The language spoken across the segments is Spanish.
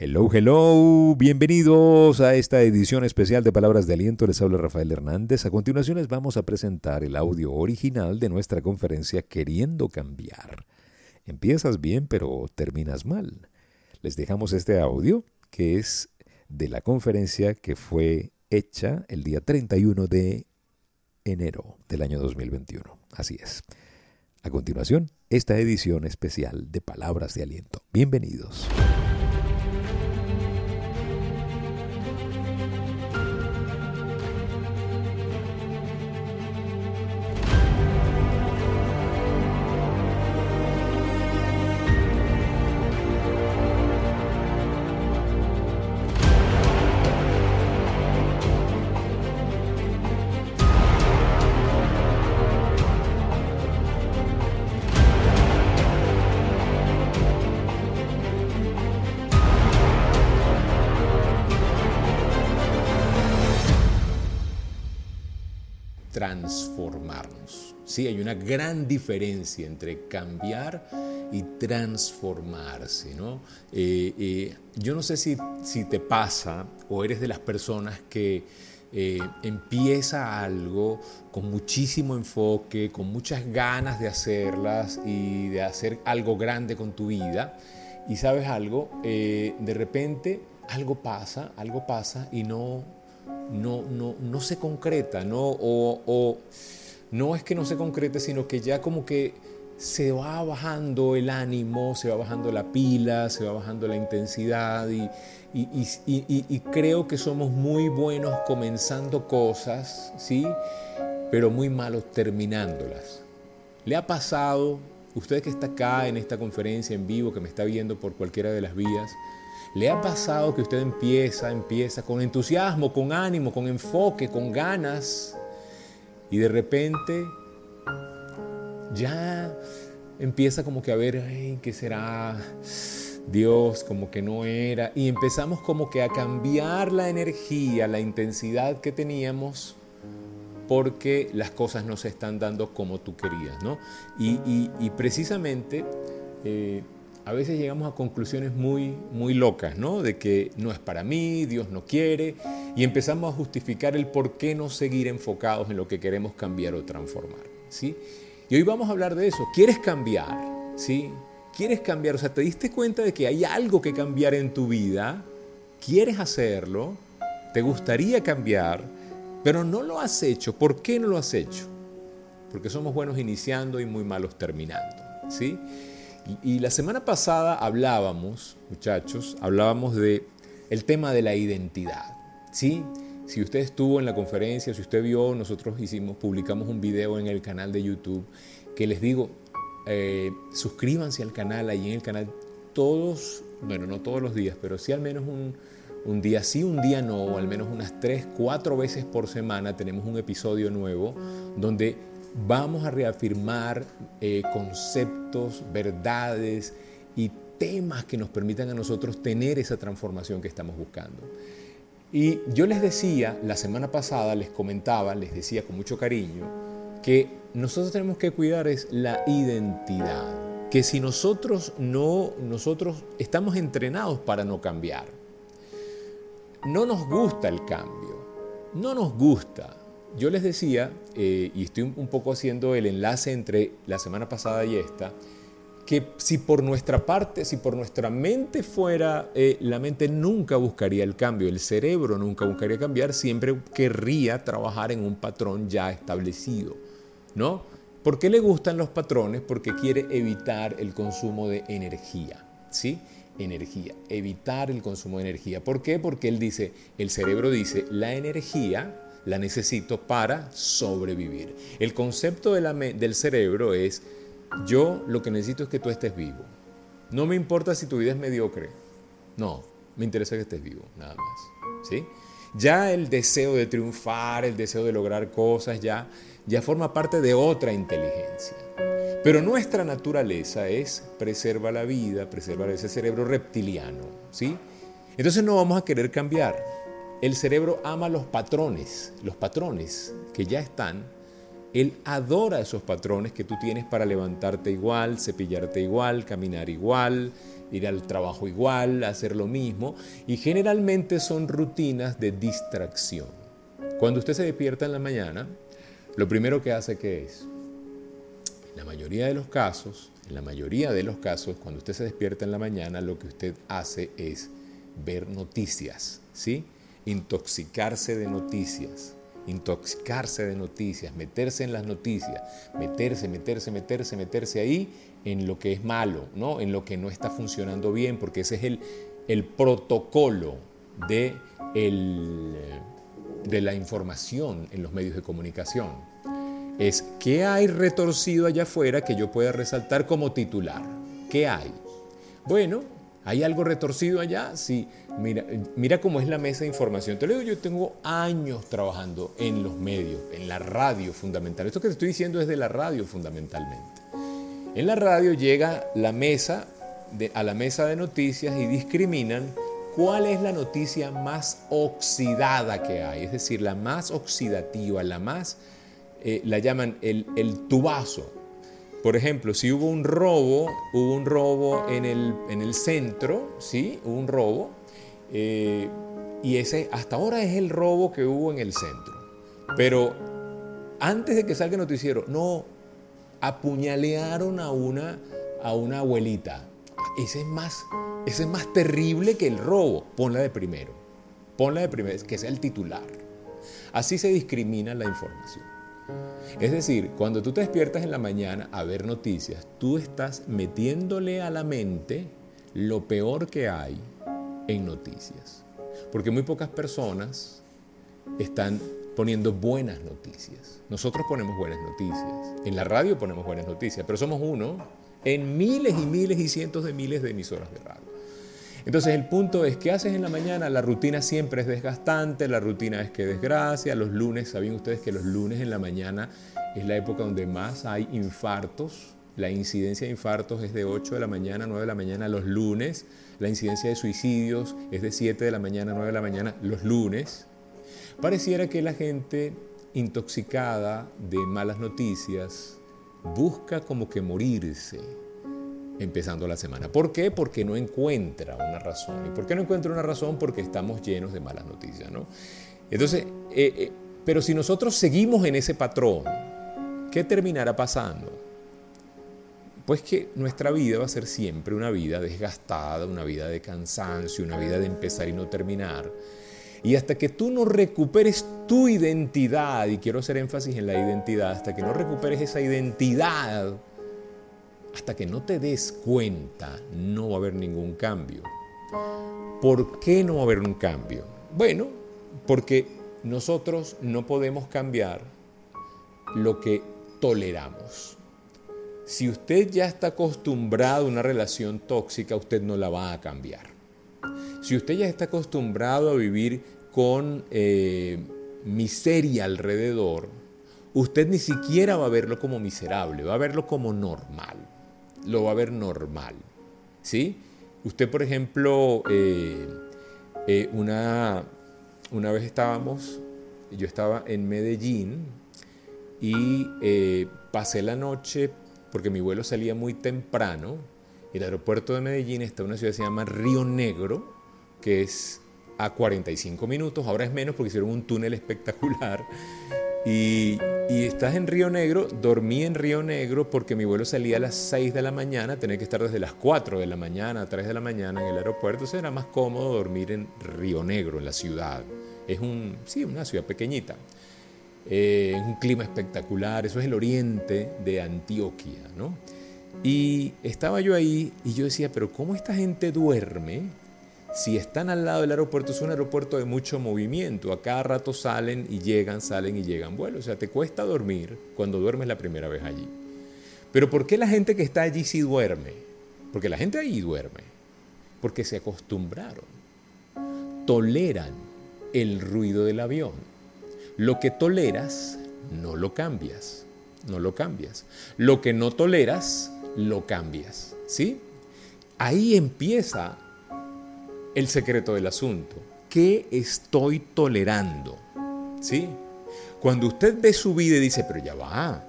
Hello, hello, bienvenidos a esta edición especial de Palabras de Aliento. Les habla Rafael Hernández. A continuación les vamos a presentar el audio original de nuestra conferencia Queriendo Cambiar. Empiezas bien, pero terminas mal. Les dejamos este audio que es de la conferencia que fue hecha el día 31 de enero del año 2021. Así es. A continuación, esta edición especial de Palabras de Aliento. Bienvenidos. Sí, hay una gran diferencia entre cambiar y transformarse. ¿no? Eh, eh, yo no sé si, si, te pasa o eres de las personas que eh, empieza algo con muchísimo enfoque, con muchas ganas de hacerlas y de hacer algo grande con tu vida. Y sabes algo, de repente algo pasa, algo pasa y no no, no, no se concreta, ¿no? O, no es que no se concrete, sino que ya como que se va bajando el ánimo, se va bajando la pila, se va bajando la intensidad y, creo que somos muy buenos comenzando cosas, ¿sí? Pero muy malos terminándolas. ¿Le ha pasado, usted que está acá en esta conferencia en vivo, que me está viendo por cualquiera de las vías, ¿Le ha pasado que usted empieza, empieza con entusiasmo, con ánimo, con enfoque, con ganas y de repente ya empieza como que a ver, ¿qué será? Dios como que no era y empezamos como que a cambiar la energía, la intensidad que teníamos porque las cosas no se están dando como tú querías, ¿no? Y, precisamente eh, a veces llegamos a conclusiones muy, muy locas, ¿no? De que no es para mí, Dios no quiere, y empezamos a justificar el por qué no seguir enfocados en lo que queremos cambiar o transformar, ¿sí? Y hoy vamos a hablar de eso. ¿Quieres cambiar? ¿Sí? ¿Quieres cambiar? O sea, ¿te diste cuenta de que hay algo que cambiar en tu vida? ¿Quieres hacerlo? ¿Te gustaría cambiar? Pero no lo has hecho. ¿Por qué no lo has hecho? Porque somos buenos iniciando y muy malos terminando, ¿sí? Y, la semana pasada hablábamos, muchachos, hablábamos de el tema de la identidad. ¿sí? Si usted estuvo en la conferencia, si usted vio, nosotros hicimos, publicamos un video en el canal de YouTube que les digo, eh, suscríbanse al canal, ahí en el canal todos, bueno, no todos los días, pero sí al menos un, un día sí, un día no, o al menos unas tres, cuatro veces por semana tenemos un episodio nuevo donde vamos a reafirmar eh, conceptos, verdades y temas que nos permitan a nosotros tener esa transformación que estamos buscando. Y yo les decía, la semana pasada les comentaba, les decía con mucho cariño, que nosotros tenemos que cuidar es la identidad, que si nosotros no, nosotros estamos entrenados para no cambiar. No nos gusta el cambio, no nos gusta, yo les decía, eh, y estoy un poco haciendo el enlace entre la semana pasada y esta, que si por nuestra parte, si por nuestra mente fuera, eh, la mente nunca buscaría el cambio, el cerebro nunca buscaría cambiar, siempre querría trabajar en un patrón ya establecido, ¿no? ¿Por qué le gustan los patrones? Porque quiere evitar el consumo de energía, ¿sí? Energía, evitar el consumo de energía. ¿Por qué? Porque él dice, el cerebro dice, la energía la necesito para sobrevivir. El concepto del cerebro es, yo lo que necesito es que tú estés vivo. No me importa si tu vida es mediocre. No, me interesa que estés vivo, nada más. ¿Sí? Ya el deseo de triunfar, el deseo de lograr cosas, ya, ya forma parte de otra inteligencia. Pero nuestra naturaleza es preserva la vida, preservar ese cerebro reptiliano, ¿sí? Entonces no vamos a querer cambiar. El cerebro ama los patrones, los patrones que ya están Él adora esos patrones que tú tienes para levantarte igual, cepillarte igual, caminar igual, ir al trabajo igual, hacer lo mismo. Y generalmente son rutinas de distracción. Cuando usted se despierta en la mañana, lo primero que hace es, en la mayoría de los casos, en la mayoría de los casos, cuando usted se despierta en la mañana, lo que usted hace es ver noticias, ¿sí? Intoxicarse de noticias intoxicarse de noticias, meterse en las noticias, meterse, meterse, meterse, meterse ahí en lo que es malo, ¿no? en lo que no está funcionando bien, porque ese es el, el protocolo de, el, de la información en los medios de comunicación. Es qué hay retorcido allá afuera que yo pueda resaltar como titular. ¿Qué hay? Bueno, ¿Hay algo retorcido allá? Sí, mira, mira cómo es la mesa de información. Te lo digo, yo tengo años trabajando en los medios, en la radio fundamental. Esto que te estoy diciendo es de la radio fundamentalmente. En la radio llega la mesa a la mesa de noticias y discriminan cuál es la noticia más oxidada que hay, es decir, la más oxidativa, la más, eh, la llaman el tubazo, por ejemplo, si hubo un robo, hubo un robo en el, en el centro, ¿sí? Hubo un robo, eh, y ese hasta ahora es el robo que hubo en el centro. Pero antes de que salga el noticiero, no, apuñalearon a una, a una abuelita. Ese es, más, ese es más terrible que el robo. Ponla de primero. Ponla de primero, que sea el titular. Así se discrimina la información. Es decir, cuando tú te despiertas en la mañana a ver noticias, tú estás metiéndole a la mente lo peor que hay en noticias. Porque muy pocas personas están poniendo buenas noticias. Nosotros ponemos buenas noticias. En la radio ponemos buenas noticias, pero somos uno en miles y miles y cientos de miles de emisoras de radio. Entonces el punto es, ¿qué haces en la mañana? La rutina siempre es desgastante, la rutina es que desgracia, los lunes, ¿sabían ustedes que los lunes en la mañana es la época donde más hay infartos? La incidencia de infartos es de 8 de la mañana a 9 de la mañana los lunes, la incidencia de suicidios es de 7 de la mañana a 9 de la mañana los lunes. Pareciera que la gente intoxicada de malas noticias busca como que morirse empezando la semana. ¿Por qué? Porque no encuentra una razón. ¿Y por qué no encuentra una razón? Porque estamos llenos de malas noticias, ¿no? Entonces, eh, eh, pero si nosotros seguimos en ese patrón, ¿qué terminará pasando? Pues que nuestra vida va a ser siempre una vida desgastada, una vida de cansancio, una vida de empezar y no terminar. Y hasta que tú no recuperes tu identidad, y quiero hacer énfasis en la identidad, hasta que no recuperes esa identidad, hasta que no te des cuenta, no va a haber ningún cambio. ¿Por qué no va a haber un cambio? Bueno, porque nosotros no podemos cambiar lo que toleramos. Si usted ya está acostumbrado a una relación tóxica, usted no la va a cambiar. Si usted ya está acostumbrado a vivir con eh, miseria alrededor, usted ni siquiera va a verlo como miserable, va a verlo como normal lo va a ver normal. ¿sí? Usted, por ejemplo, eh, eh, una, una vez estábamos, yo estaba en Medellín y eh, pasé la noche porque mi vuelo salía muy temprano. El aeropuerto de Medellín está en una ciudad que se llama Río Negro, que es a 45 minutos, ahora es menos porque hicieron un túnel espectacular. Y, estás en Río Negro, dormí en Río Negro porque mi vuelo salía a las 6 de la mañana, tenía que estar desde las 4 de la mañana a 3 de la mañana en el aeropuerto, entonces era más cómodo dormir en Río Negro, en la ciudad. Es un, sí, una ciudad pequeñita, eh, un clima espectacular, eso es el oriente de Antioquia, ¿no? Y estaba yo ahí y yo decía, pero ¿cómo esta gente duerme? Si están al lado del aeropuerto, es un aeropuerto de mucho movimiento. A cada rato salen y llegan, salen y llegan vuelos. O sea, te cuesta dormir cuando duermes la primera vez allí. Pero ¿por qué la gente que está allí sí duerme? Porque la gente allí duerme. Porque se acostumbraron. Toleran el ruido del avión. Lo que toleras, no lo cambias. No lo cambias. Lo que no toleras, lo cambias. ¿Sí? Ahí empieza el secreto del asunto. ¿Qué estoy tolerando? ¿Sí? Cuando usted ve su vida y dice, pero ya va,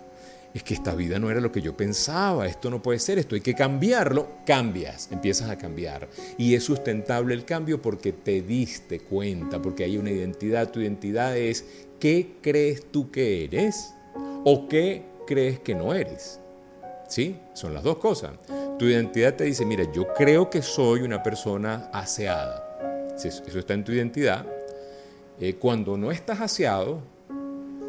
es que esta vida no era lo que yo pensaba, esto no puede ser, esto hay que cambiarlo, cambias, empiezas a cambiar. Y es sustentable el cambio porque te diste cuenta, porque hay una identidad, tu identidad es qué crees tú que eres o qué crees que no eres. ¿Sí? Son las dos cosas. Tu identidad te dice, mira, yo creo que soy una persona aseada. Eso está en tu identidad. Eh, cuando no estás aseado,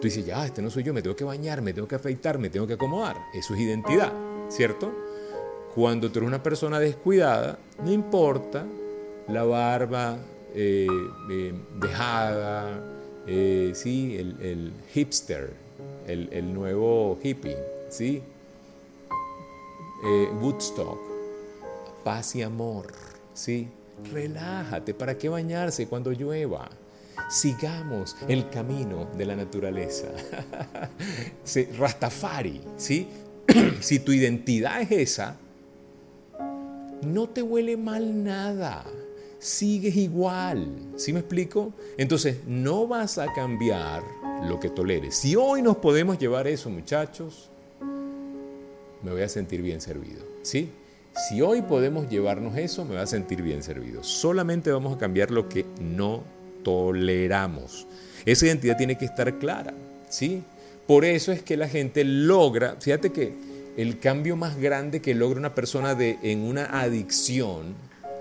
Tú dices, ya, este no soy yo, me tengo que bañar, me tengo que afeitar, me tengo que acomodar. Eso es identidad, ¿cierto? Cuando tú eres una persona descuidada, no importa la barba eh, eh, dejada, ¿sí? El, hipster, el, el, nuevo hippie, ¿sí? Woodstock, paz y amor, ¿sí? Relájate, ¿para qué bañarse cuando llueva? sigamos el camino de la naturaleza. Rastafari, ¿sí? si tu identidad es esa, no te huele mal nada. Sigues igual. ¿Sí me explico? Entonces, no vas a cambiar lo que toleres. Si hoy nos podemos llevar eso, muchachos, me voy a sentir bien servido. ¿Sí? Si hoy podemos llevarnos eso, me voy a sentir bien servido. Solamente vamos a cambiar lo que no toleramos. Esa identidad tiene que estar clara, ¿sí? Por eso es que la gente logra, fíjate que el cambio más grande que logra una persona de, en una adicción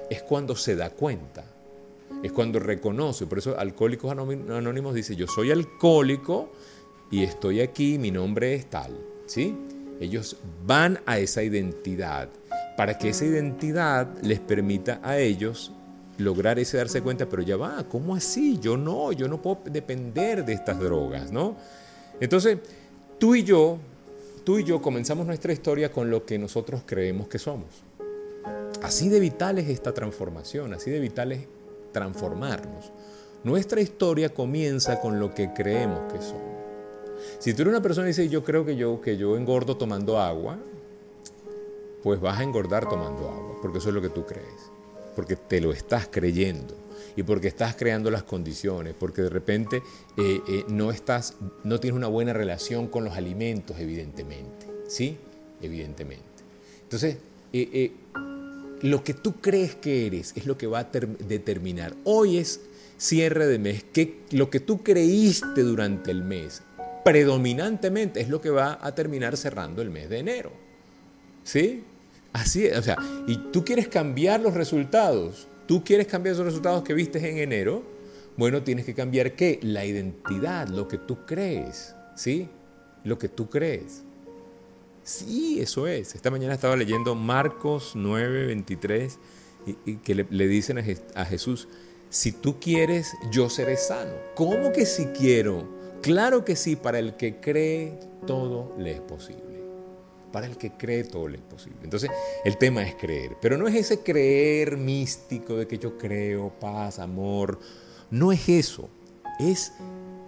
es cuando se da cuenta, es cuando reconoce. Por eso Alcohólicos Anónimos dice, yo soy alcohólico y estoy aquí, mi nombre es tal, ¿sí? Ellos van a esa identidad para que esa identidad les permita a ellos lograr ese darse cuenta, pero ya va, ¿cómo así? Yo no, yo no puedo depender de estas drogas, ¿no? Entonces, tú y yo, tú y yo comenzamos nuestra historia con lo que nosotros creemos que somos. Así de vital es esta transformación, así de vital es transformarnos. Nuestra historia comienza con lo que creemos que somos. Si tú eres una persona y dices, yo creo que yo, que yo engordo tomando agua, pues vas a engordar tomando agua, porque eso es lo que tú crees porque te lo estás creyendo y porque estás creando las condiciones, porque de repente eh, eh, no, estás, no tienes una buena relación con los alimentos, evidentemente. ¿Sí? Evidentemente. Entonces, eh, lo que tú crees que eres es lo que va a determinar. Hoy es cierre de mes, que lo que tú creíste durante el mes, predominantemente es lo que va a terminar cerrando el mes de enero. ¿Sí? Así es, o sea, y tú quieres cambiar los resultados, tú quieres cambiar esos resultados que viste en enero, bueno, tienes que cambiar qué? La identidad, lo que tú crees, ¿sí? Lo que tú crees. Sí, eso es. Esta mañana estaba leyendo Marcos 9, 23, y, que le, dicen a, a Jesús, si tú quieres, yo seré sano. ¿Cómo que si quiero? Claro que sí, para el que cree, todo le es posible. Para el que cree todo lo es posible. Entonces, el tema es creer. Pero no es ese creer místico de que yo creo, paz, amor. No es eso. Es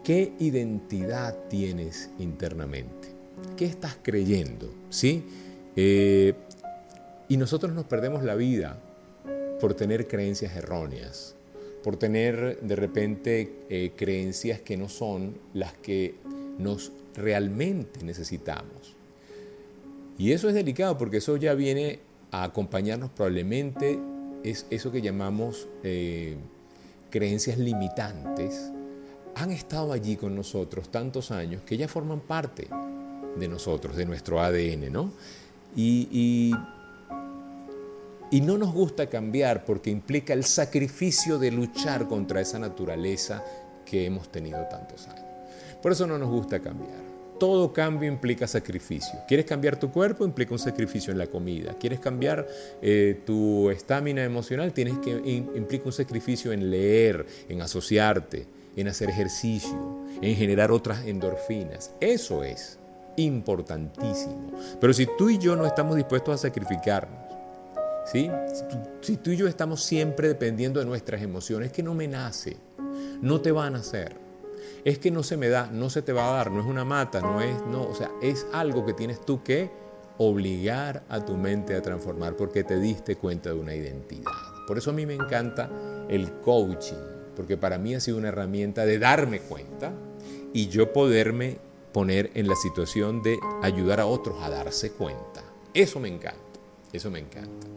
qué identidad tienes internamente. ¿Qué estás creyendo? ¿Sí? Eh, y nosotros nos perdemos la vida por tener creencias erróneas, por tener de repente eh, creencias que no son las que nos realmente necesitamos. Y eso es delicado porque eso ya viene a acompañarnos probablemente, es eso que llamamos eh, creencias limitantes, han estado allí con nosotros tantos años que ya forman parte de nosotros, de nuestro ADN, ¿no? Y, y, no nos gusta cambiar porque implica el sacrificio de luchar contra esa naturaleza que hemos tenido tantos años. Por eso no nos gusta cambiar todo cambio implica sacrificio. ¿Quieres cambiar tu cuerpo? Implica un sacrificio en la comida. ¿Quieres cambiar eh, tu estamina emocional? Tienes que, implica un sacrificio en leer, en asociarte, en hacer ejercicio, en generar otras endorfinas. Eso es importantísimo. Pero si tú y yo no estamos dispuestos a sacrificarnos, si, tú, y yo estamos siempre dependiendo de nuestras emociones, que no me nace, no te van a hacer es que no se me da, no se te va a dar, no es una mata, no es, no, o sea, es algo que tienes tú que obligar a tu mente a transformar porque te diste cuenta de una identidad. Por eso a mí me encanta el coaching, porque para mí ha sido una herramienta de darme cuenta y yo poderme poner en la situación de ayudar a otros a darse cuenta. Eso me encanta, eso me encanta.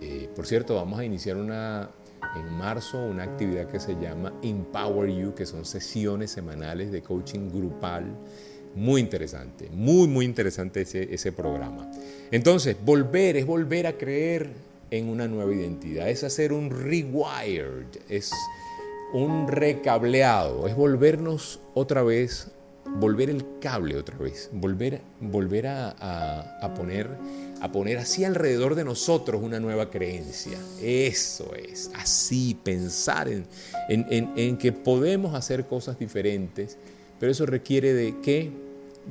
Eh, por cierto, vamos a iniciar una, en marzo una actividad que se llama Empower You, que son sesiones semanales de coaching grupal. Muy interesante, muy, muy interesante ese, ese programa. Entonces, volver es volver a creer en una nueva identidad, es hacer un rewired, es un recableado, es volvernos otra vez, volver el cable otra vez, volver, volver a, poner, a poner así alrededor de nosotros una nueva creencia. Eso es, así, pensar en, en que podemos hacer cosas diferentes, pero eso requiere de qué?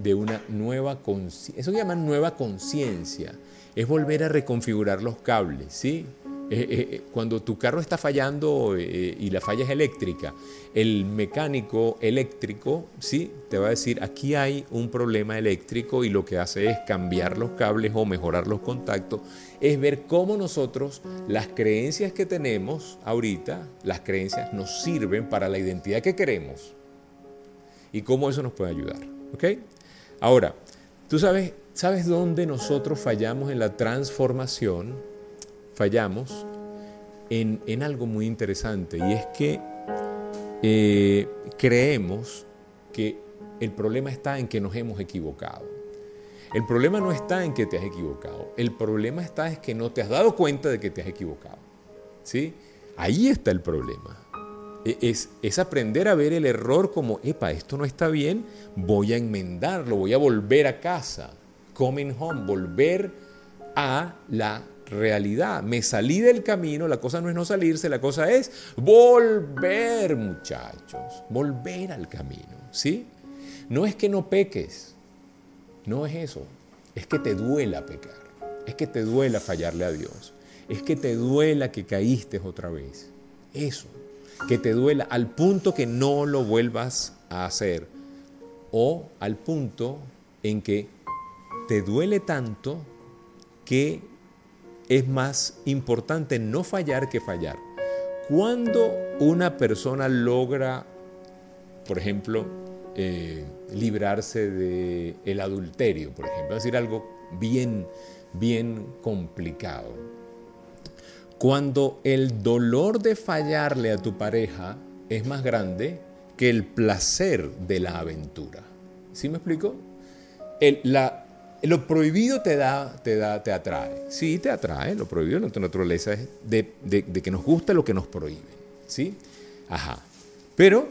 De una nueva conciencia. Eso se llama nueva conciencia. Es volver a reconfigurar los cables, ¿sí? Eh, eh, eh, cuando tu carro está fallando y la falla es eléctrica, el mecánico eléctrico ¿sí? te va a decir, aquí hay un problema eléctrico y lo que hace es cambiar los cables o mejorar los contactos, es ver cómo nosotros, las creencias que tenemos ahorita, las creencias nos sirven para la identidad que queremos y cómo eso nos puede ayudar. ¿ok? Ahora, tú sabes, ¿sabes dónde nosotros fallamos en la transformación? Fallamos en, algo muy interesante y es que eh, creemos que el problema está en que nos hemos equivocado. El problema no está en que te has equivocado, el problema está en que no te has dado cuenta de que te has equivocado. ¿Sí? Ahí está el problema. E, es, es, aprender a ver el error como, epa, esto no está bien, voy a enmendarlo, voy a volver a casa. Coming home, volver a la realidad. Me salí del camino, la cosa no es no salirse, la cosa es volver, muchachos, volver al camino, ¿sí? No es que no peques, no es eso, es que te duela pecar, es que te duela fallarle a Dios, es que te duela que caíste otra vez, eso, que te duela al punto que no lo vuelvas a hacer o al punto en que te duele tanto que es más importante no fallar que fallar. Cuando una persona logra, por ejemplo, eh, librarse del el adulterio, por ejemplo, es decir, algo bien, bien complicado. Cuando el dolor de fallarle a tu pareja es más grande que el placer de la aventura. ¿Sí me explico? La, lo prohibido te da, te da, te atrae. Sí, te atrae. Lo prohibido, nuestra naturaleza es de, que nos gusta lo que nos prohíbe. ¿Sí? Ajá. Pero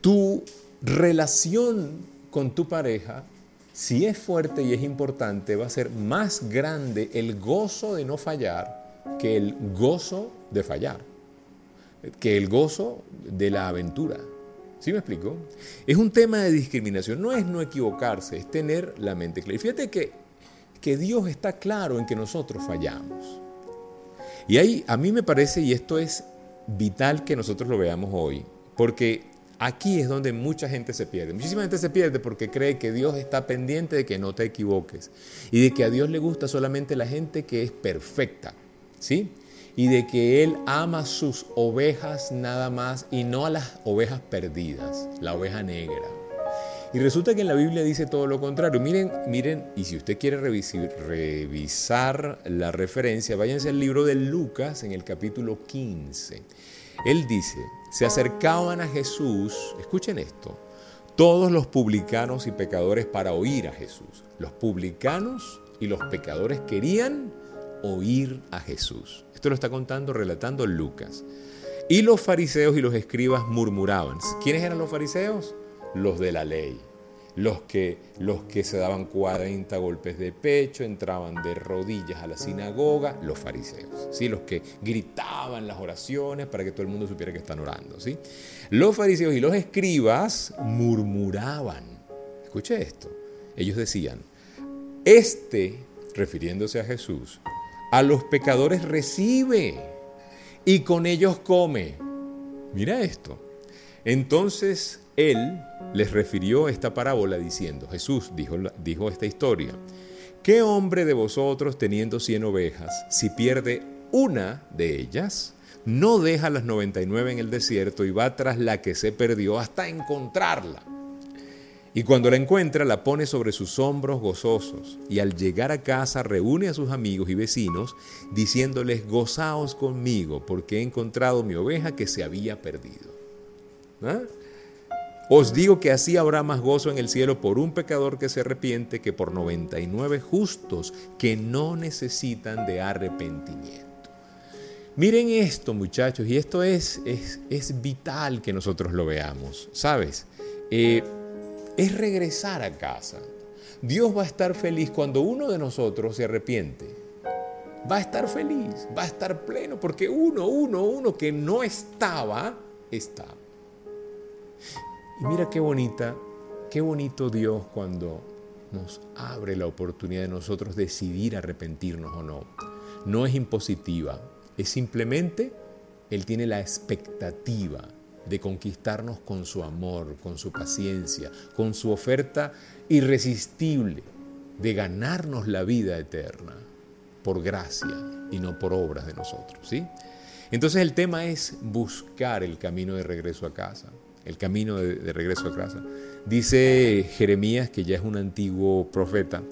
tu relación con tu pareja, si es fuerte y es importante, va a ser más grande el gozo de no fallar que el gozo de fallar, que el gozo de la aventura. ¿Sí me explico? Es un tema de discriminación, no es no equivocarse, es tener la mente clara. Y fíjate que, que Dios está claro en que nosotros fallamos. Y ahí a mí me parece, y esto es vital que nosotros lo veamos hoy, porque aquí es donde mucha gente se pierde. Muchísima gente se pierde porque cree que Dios está pendiente de que no te equivoques y de que a Dios le gusta solamente la gente que es perfecta. ¿Sí? Y de que Él ama sus ovejas nada más y no a las ovejas perdidas, la oveja negra. Y resulta que en la Biblia dice todo lo contrario. Miren, miren, y si usted quiere revisar, la referencia, váyanse al libro de Lucas en el capítulo 15. Él dice, se acercaban a Jesús, escuchen esto, todos los publicanos y pecadores para oír a Jesús. Los publicanos y los pecadores querían oír a Jesús. Esto lo está contando, relatando Lucas. Y los fariseos y los escribas murmuraban. ¿Quiénes eran los fariseos? Los de la ley. Los que, los que se daban 40 golpes de pecho, entraban de rodillas a la sinagoga, los fariseos. ¿sí? Los que gritaban las oraciones para que todo el mundo supiera que están orando. ¿sí? Los fariseos y los escribas murmuraban. Escuche esto. Ellos decían, este, refiriéndose a Jesús, a los pecadores recibe y con ellos come. Mira esto. Entonces él les refirió esta parábola diciendo, Jesús dijo, dijo esta historia, ¿qué hombre de vosotros teniendo cien ovejas, si pierde una de ellas, no deja las 99 en el desierto y va tras la que se perdió hasta encontrarla. Y cuando la encuentra, la pone sobre sus hombros gozosos. Y al llegar a casa, reúne a sus amigos y vecinos, diciéndoles, gozaos conmigo, porque he encontrado mi oveja que se había perdido. ¿Ah? Os digo que así habrá más gozo en el cielo por un pecador que se arrepiente que por 99 justos que no necesitan de arrepentimiento. Miren esto, muchachos, y esto es, es, es vital que nosotros lo veamos, ¿sabes? Eh, es regresar a casa. Dios va a estar feliz cuando uno de nosotros se arrepiente. Va a estar feliz, va a estar pleno, porque uno, uno, uno que no estaba, está. Y mira qué bonita, qué bonito Dios cuando nos abre la oportunidad de nosotros decidir arrepentirnos o no. No es impositiva, es simplemente Él tiene la expectativa de conquistarnos con su amor, con su paciencia, con su oferta irresistible de ganarnos la vida eterna por gracia y no por obras de nosotros, ¿sí? Entonces el tema es buscar el camino de regreso a casa, el camino de, de regreso a casa. Dice Jeremías, que ya es un antiguo profeta,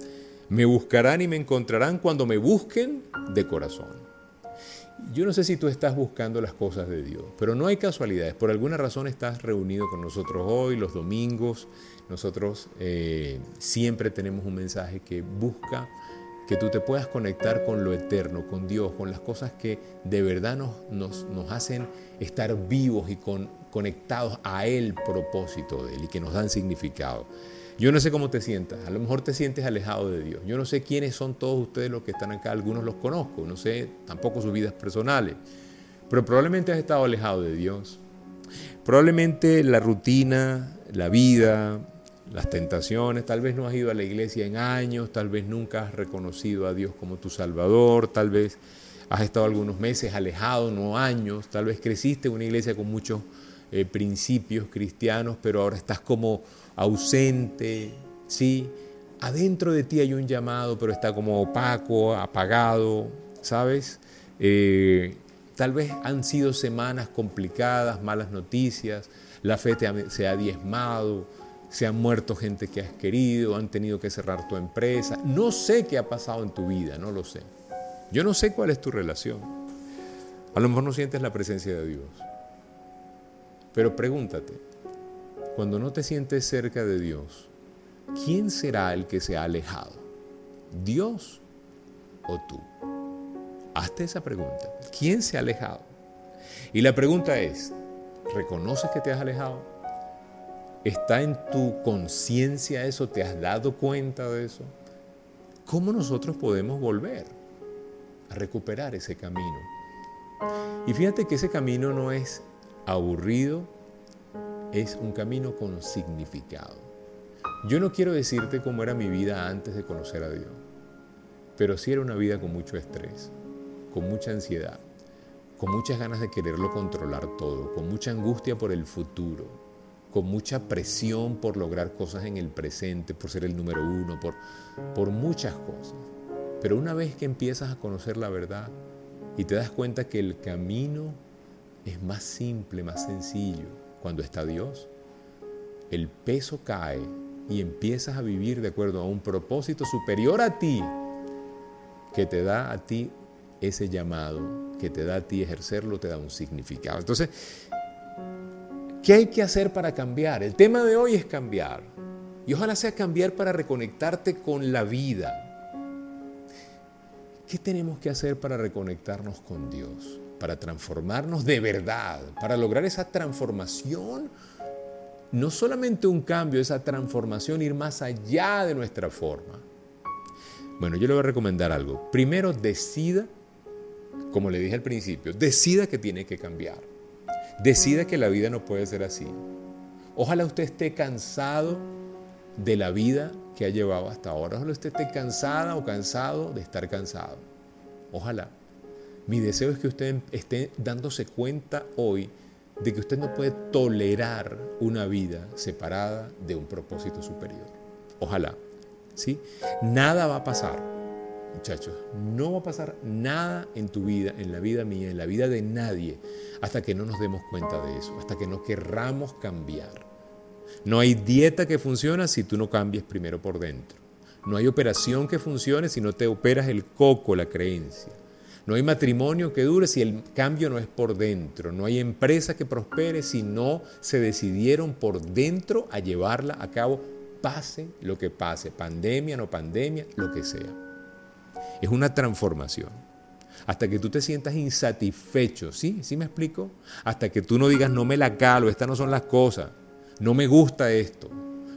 me buscarán y me encontrarán cuando me busquen de corazón. Yo no sé si tú estás buscando las cosas de Dios, pero no hay casualidades. Por alguna razón estás reunido con nosotros hoy, los domingos. Nosotros eh, siempre tenemos un mensaje que busca que tú te puedas conectar con lo eterno, con Dios, con las cosas que de verdad nos, nos, nos hacen estar vivos y con, conectados a Él propósito de Él y que nos dan significado. Yo no sé cómo te sientas, a lo mejor te sientes alejado de Dios. Yo no sé quiénes son todos ustedes los que están acá, algunos los conozco, no sé tampoco sus vidas personales, pero probablemente has estado alejado de Dios. Probablemente la rutina, la vida, las tentaciones, tal vez no has ido a la iglesia en años, tal vez nunca has reconocido a Dios como tu Salvador, tal vez has estado algunos meses alejado, no años, tal vez creciste en una iglesia con muchos eh, principios cristianos, pero ahora estás como ausente, ¿sí? Adentro de ti hay un llamado, pero está como opaco, apagado, ¿sabes? Eh, tal vez han sido semanas complicadas, malas noticias, la fe se ha diezmado, se han muerto gente que has querido, han tenido que cerrar tu empresa. No sé qué ha pasado en tu vida, no lo sé. Yo no sé cuál es tu relación. A lo mejor no sientes la presencia de Dios. Pero pregúntate, cuando no te sientes cerca de Dios, ¿quién será el que se ha alejado? ¿Dios o tú? Hazte esa pregunta. ¿Quién se ha alejado? Y la pregunta es, ¿reconoces que te has alejado? ¿Está en tu conciencia eso? ¿Te has dado cuenta de eso? ¿Cómo nosotros podemos volver a recuperar ese camino? Y fíjate que ese camino no es aburrido, es un camino con significado. Yo no quiero decirte cómo era mi vida antes de conocer a Dios, pero sí era una vida con mucho estrés, con mucha ansiedad, con muchas ganas de quererlo controlar todo, con mucha angustia por el futuro, con mucha presión por lograr cosas en el presente, por ser el número uno, por, por muchas cosas. Pero una vez que empiezas a conocer la verdad y te das cuenta que el camino es más simple, más sencillo, cuando está Dios, el peso cae y empiezas a vivir de acuerdo a un propósito superior a ti, que te da a ti ese llamado, que te da a ti ejercerlo, te da un significado. Entonces, ¿qué hay que hacer para cambiar? El tema de hoy es cambiar. Y ojalá sea cambiar para reconectarte con la vida. ¿Qué tenemos que hacer para reconectarnos con Dios? Para transformarnos de verdad, para lograr esa transformación, no solamente un cambio, esa transformación, ir más allá de nuestra forma. Bueno, yo le voy a recomendar algo. Primero, decida, como le dije al principio, decida que tiene que cambiar. Decida que la vida no puede ser así. Ojalá usted esté cansado de la vida que ha llevado hasta ahora. Ojalá usted esté cansada o cansado de estar cansado. Ojalá. Mi deseo es que usted esté dándose cuenta hoy de que usted no puede tolerar una vida separada de un propósito superior. Ojalá, ¿sí? Nada va a pasar muchachos, no va a pasar nada en tu vida, en la vida mía, en la vida de nadie, hasta que no nos demos cuenta de eso, hasta que no querramos cambiar. No hay dieta que funcione si tú no cambies primero por dentro. No hay operación que funcione si no te operas el coco, la creencia. No hay matrimonio que dure si el cambio no es por dentro. No hay empresa que prospere si no se decidieron por dentro a llevarla a cabo, pase lo que pase, pandemia, no pandemia, lo que sea. Es una transformación. Hasta que tú te sientas insatisfecho, ¿sí? ¿Sí me explico? Hasta que tú no digas, no me la calo, estas no son las cosas, no me gusta esto,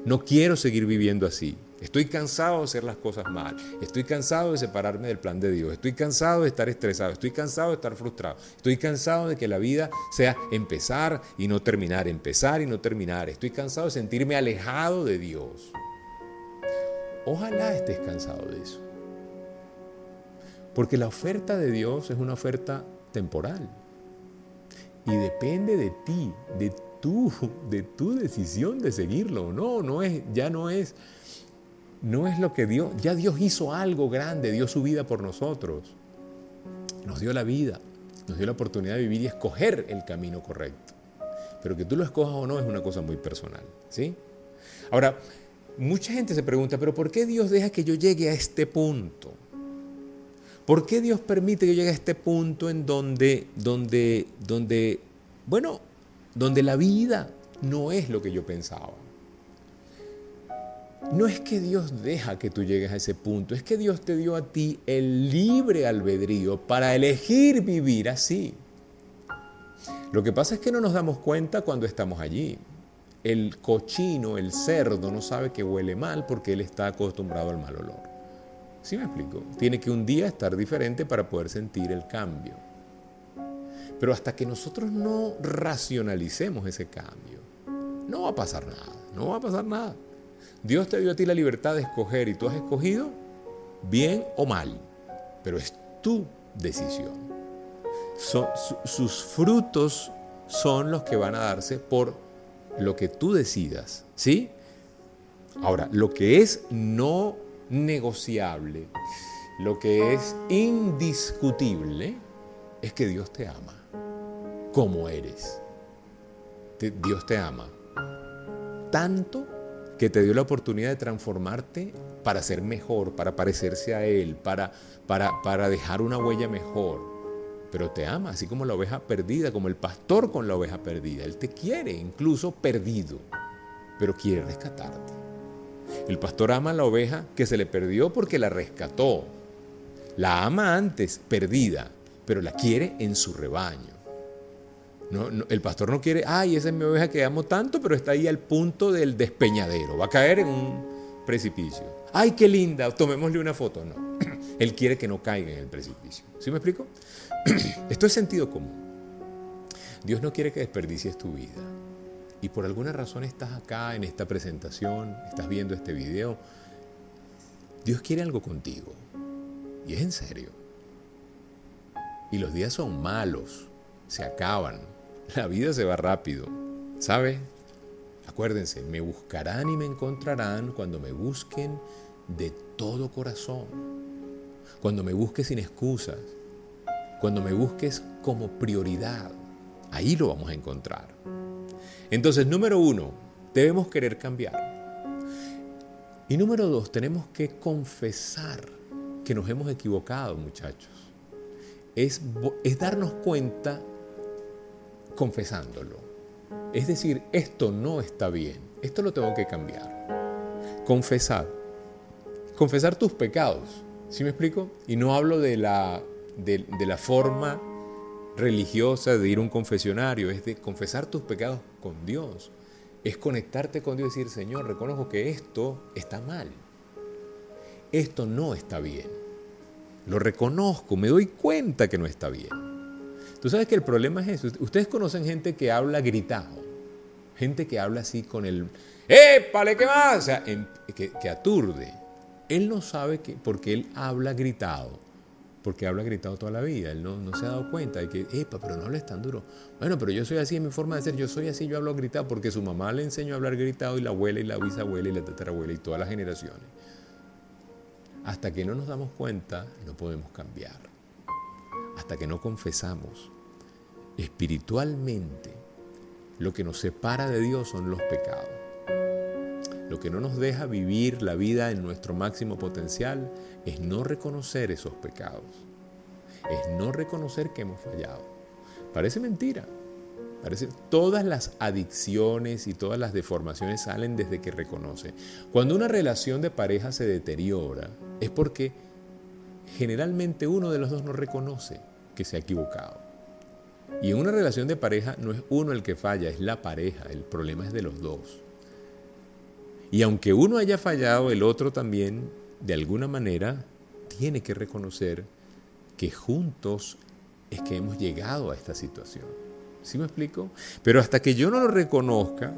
no quiero seguir viviendo así. Estoy cansado de hacer las cosas mal. Estoy cansado de separarme del plan de Dios. Estoy cansado de estar estresado. Estoy cansado de estar frustrado. Estoy cansado de que la vida sea empezar y no terminar, empezar y no terminar. Estoy cansado de sentirme alejado de Dios. Ojalá estés cansado de eso. Porque la oferta de Dios es una oferta temporal. Y depende de ti, de tu, de tu decisión de seguirlo no. no es, ya no es no es lo que Dios, ya Dios hizo algo grande, dio su vida por nosotros. Nos dio la vida, nos dio la oportunidad de vivir y escoger el camino correcto. Pero que tú lo escojas o no es una cosa muy personal, ¿sí? Ahora, mucha gente se pregunta, pero ¿por qué Dios deja que yo llegue a este punto? ¿Por qué Dios permite que yo llegue a este punto en donde, donde, donde, bueno, donde la vida no es lo que yo pensaba? No es que Dios deja que tú llegues a ese punto, es que Dios te dio a ti el libre albedrío para elegir vivir así. Lo que pasa es que no nos damos cuenta cuando estamos allí. El cochino, el cerdo, no sabe que huele mal porque él está acostumbrado al mal olor. ¿Sí me explico? Tiene que un día estar diferente para poder sentir el cambio. Pero hasta que nosotros no racionalicemos ese cambio, no va a pasar nada, no va a pasar nada. Dios te dio a ti la libertad de escoger y tú has escogido bien o mal, pero es tu decisión. sus frutos son los que van a darse por lo que tú decidas, ¿sí? Ahora, lo que es no negociable, lo que es indiscutible, es que Dios te ama, como eres. Dios te ama tanto que te dio la oportunidad de transformarte para ser mejor, para parecerse a Él, para, para, para dejar una huella mejor. Pero te ama, así como la oveja perdida, como el pastor con la oveja perdida. Él te quiere, incluso perdido, pero quiere rescatarte. El pastor ama a la oveja que se le perdió porque la rescató. La ama antes, perdida, pero la quiere en su rebaño el pastor no quiere, ay, esa es mi oveja que amo tanto, pero está ahí al punto del despeñadero, va a caer en un precipicio. Ay, qué linda, tomémosle una foto. No, él quiere que no caiga en el precipicio. ¿Sí me explico? Esto es sentido común. Dios no quiere que desperdicies tu vida. Y por alguna razón estás acá en esta presentación, estás viendo este video. Dios quiere algo contigo. Y es en serio. Y los días son malos, se acaban, la vida se va rápido, ¿sabe? Acuérdense, me buscarán y me encontrarán cuando me busquen de todo corazón, cuando me busques sin excusas, cuando me busques como prioridad. Ahí lo vamos a encontrar. Entonces, número uno, debemos querer cambiar. Y número dos, tenemos que confesar que nos hemos equivocado, muchachos. Es, es darnos cuenta confesándolo. Es decir, esto no está bien, esto lo tengo que cambiar. Confesar. Confesar tus pecados. ¿Sí me explico? Y no hablo de la, de, la forma religiosa de ir a un confesionario, es de confesar tus pecados con Dios. Es conectarte con Dios y decir, Señor, reconozco que esto está mal. Esto no está bien. Lo reconozco, me doy cuenta que no está bien. Tú sabes que el problema es eso. Ustedes conocen gente que habla gritado. Gente que habla así con el... ¡Épale, qué más! O sea, que, aturde. Él no sabe que, porque él habla gritado. Porque habla gritado toda la vida. Él no, no se ha dado cuenta de que, ¡epa, pero no hables tan duro! Bueno, pero yo soy así en mi forma de ser. Yo soy así, yo hablo gritado porque su mamá le enseñó a hablar gritado y la abuela y la bisabuela y la tatarabuela y todas las generaciones. hasta que no nos damos cuenta, no podemos cambiar. Hasta que no confesamos. Espiritualmente, lo que nos separa de Dios son los pecados. Lo que no nos deja vivir la vida en nuestro máximo potencial es no reconocer esos pecados. Es no reconocer que hemos fallado. Parece mentira. Parece, todas las adicciones y todas las deformaciones salen desde que reconoce. Cuando una relación de pareja se deteriora, es porque generalmente uno de los dos no reconoce que se ha equivocado. Y en una relación de pareja no es uno el que falla, es la pareja, el problema es de los dos. Y aunque uno haya fallado, el otro también, de alguna manera, tiene que reconocer que juntos es que hemos llegado a esta situación. ¿Sí me explico? Pero hasta que yo no lo reconozca,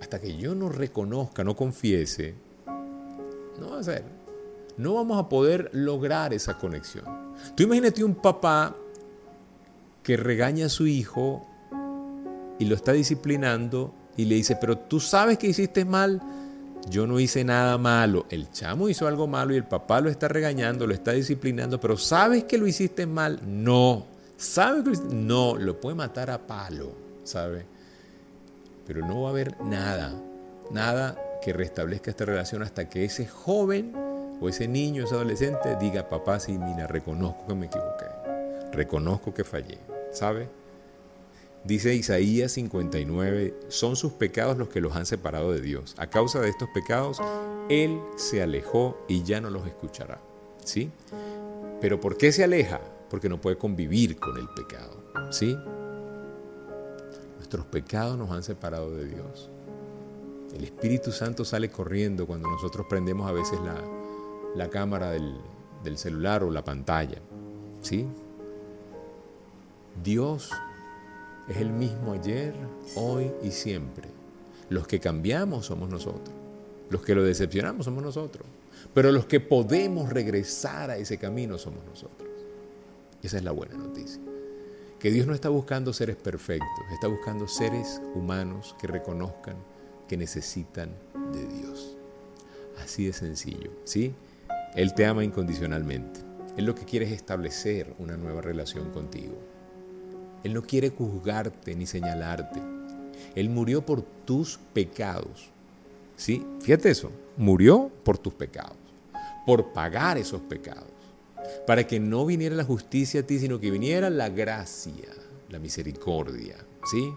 hasta que yo no reconozca, no confiese, no va a ser. No vamos a poder lograr esa conexión. Tú imagínate un papá que regaña a su hijo y lo está disciplinando y le dice, pero tú sabes que hiciste mal, yo no hice nada malo. El chamo hizo algo malo y el papá lo está regañando, lo está disciplinando, pero ¿sabes que lo hiciste mal? No. ¿Sabes que lo hiciste? No, lo puede matar a palo, ¿sabe? Pero no va a haber nada, nada que restablezca esta relación hasta que ese joven o ese niño, ese adolescente diga, papá, sí, mira, reconozco que me equivoqué, reconozco que fallé, ¿sabe? Dice Isaías 59, son sus pecados los que los han separado de Dios. A causa de estos pecados, Él se alejó y ya no los escuchará. ¿Sí? Pero ¿por qué se aleja? Porque no puede convivir con el pecado. ¿Sí? Nuestros pecados nos han separado de Dios. El Espíritu Santo sale corriendo cuando nosotros prendemos a veces la, la cámara del, del celular o la pantalla. ¿Sí? Dios es el mismo ayer, hoy y siempre. Los que cambiamos somos nosotros. Los que lo decepcionamos somos nosotros. Pero los que podemos regresar a ese camino somos nosotros. Esa es la buena noticia. Que Dios no está buscando seres perfectos, está buscando seres humanos que reconozcan que necesitan de Dios. Así de sencillo, ¿sí? Él te ama incondicionalmente. Él lo que quiere es establecer una nueva relación contigo. Él no quiere juzgarte ni señalarte. Él murió por tus pecados. ¿Sí? Fíjate eso. Murió por tus pecados. Por pagar esos pecados. Para que no viniera la justicia a ti, sino que viniera la gracia, la misericordia. ¿Sí?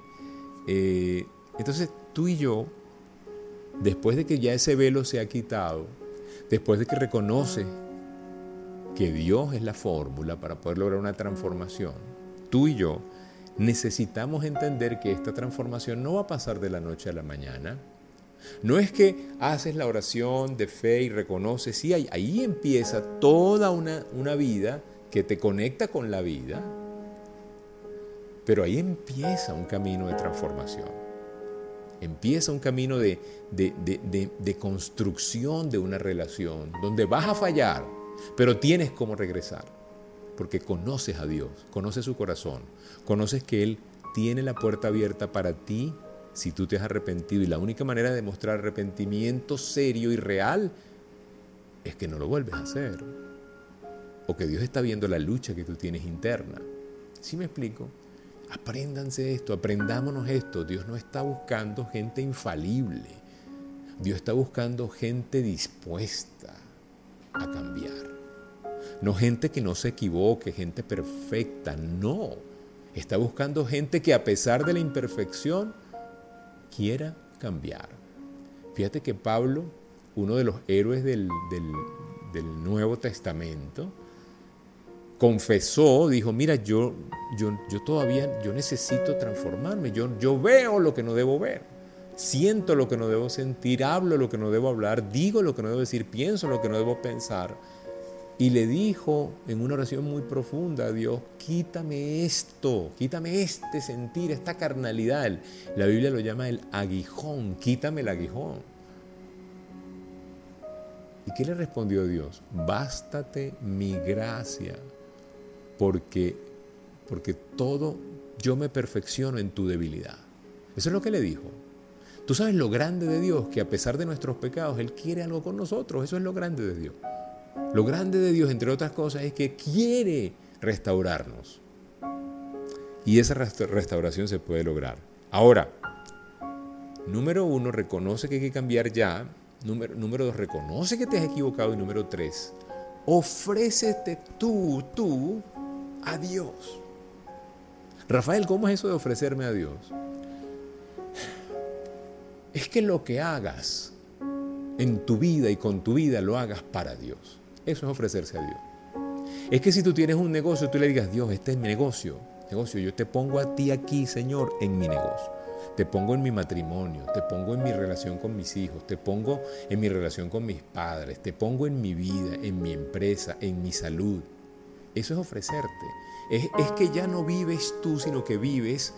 Eh, entonces tú y yo, después de que ya ese velo se ha quitado, después de que reconoce que Dios es la fórmula para poder lograr una transformación, tú y yo necesitamos entender que esta transformación no va a pasar de la noche a la mañana. No es que haces la oración de fe y reconoces, sí, ahí, empieza toda una, una vida que te conecta con la vida, pero ahí empieza un camino de transformación. Empieza un camino de, de, de, de, construcción de una relación donde vas a fallar, pero tienes cómo regresar porque conoces a Dios, conoces su corazón, conoces que Él tiene la puerta abierta para ti si tú te has arrepentido. Y la única manera de mostrar arrepentimiento serio y real es que no lo vuelves a hacer. O que Dios está viendo la lucha que tú tienes interna. ¿Sí me explico? Apréndanse esto, aprendámonos esto. Dios no está buscando gente infalible. Dios está buscando gente dispuesta a cambiar. No gente que no se equivoque, gente perfecta, no. Está buscando gente que a pesar de la imperfección quiera cambiar. Fíjate que Pablo, uno de los héroes del, Nuevo Testamento, confesó, dijo, mira, yo, yo, yo todavía, yo necesito transformarme, yo, yo veo lo que no debo ver, siento lo que no debo sentir, hablo lo que no debo hablar, digo lo que no debo decir, pienso lo que no debo pensar. Y le dijo en una oración muy profunda a Dios, quítame esto, quítame este sentir, esta carnalidad. La Biblia lo llama el aguijón, quítame el aguijón. ¿Y qué le respondió Dios? Bástate mi gracia, porque, porque todo yo me perfecciono en tu debilidad. Eso es lo que le dijo. Tú sabes lo grande de Dios, que a pesar de nuestros pecados, Él quiere algo con nosotros. Eso es lo grande de Dios. Lo grande de Dios, entre otras cosas, es que quiere restaurarnos. Y esa restauración se puede lograr. Ahora, número uno, reconoce que hay que cambiar ya. Número, número dos, reconoce que te has equivocado. Y número tres, ofrécete tú, tú, a Dios. Rafael, ¿cómo es eso de ofrecerme a Dios? Es que lo que hagas en tu vida y con tu vida lo hagas para Dios. Eso es ofrecerse a Dios. Es que si tú tienes un negocio, tú le digas, Dios, este es mi negocio. Negocio, yo te pongo a ti aquí, Señor, en mi negocio. Te pongo en mi matrimonio, te pongo en mi relación con mis hijos, te pongo en mi relación con mis padres, te pongo en mi vida, en mi empresa, en mi salud. Eso es ofrecerte. Es, es que ya no vives tú, sino que vives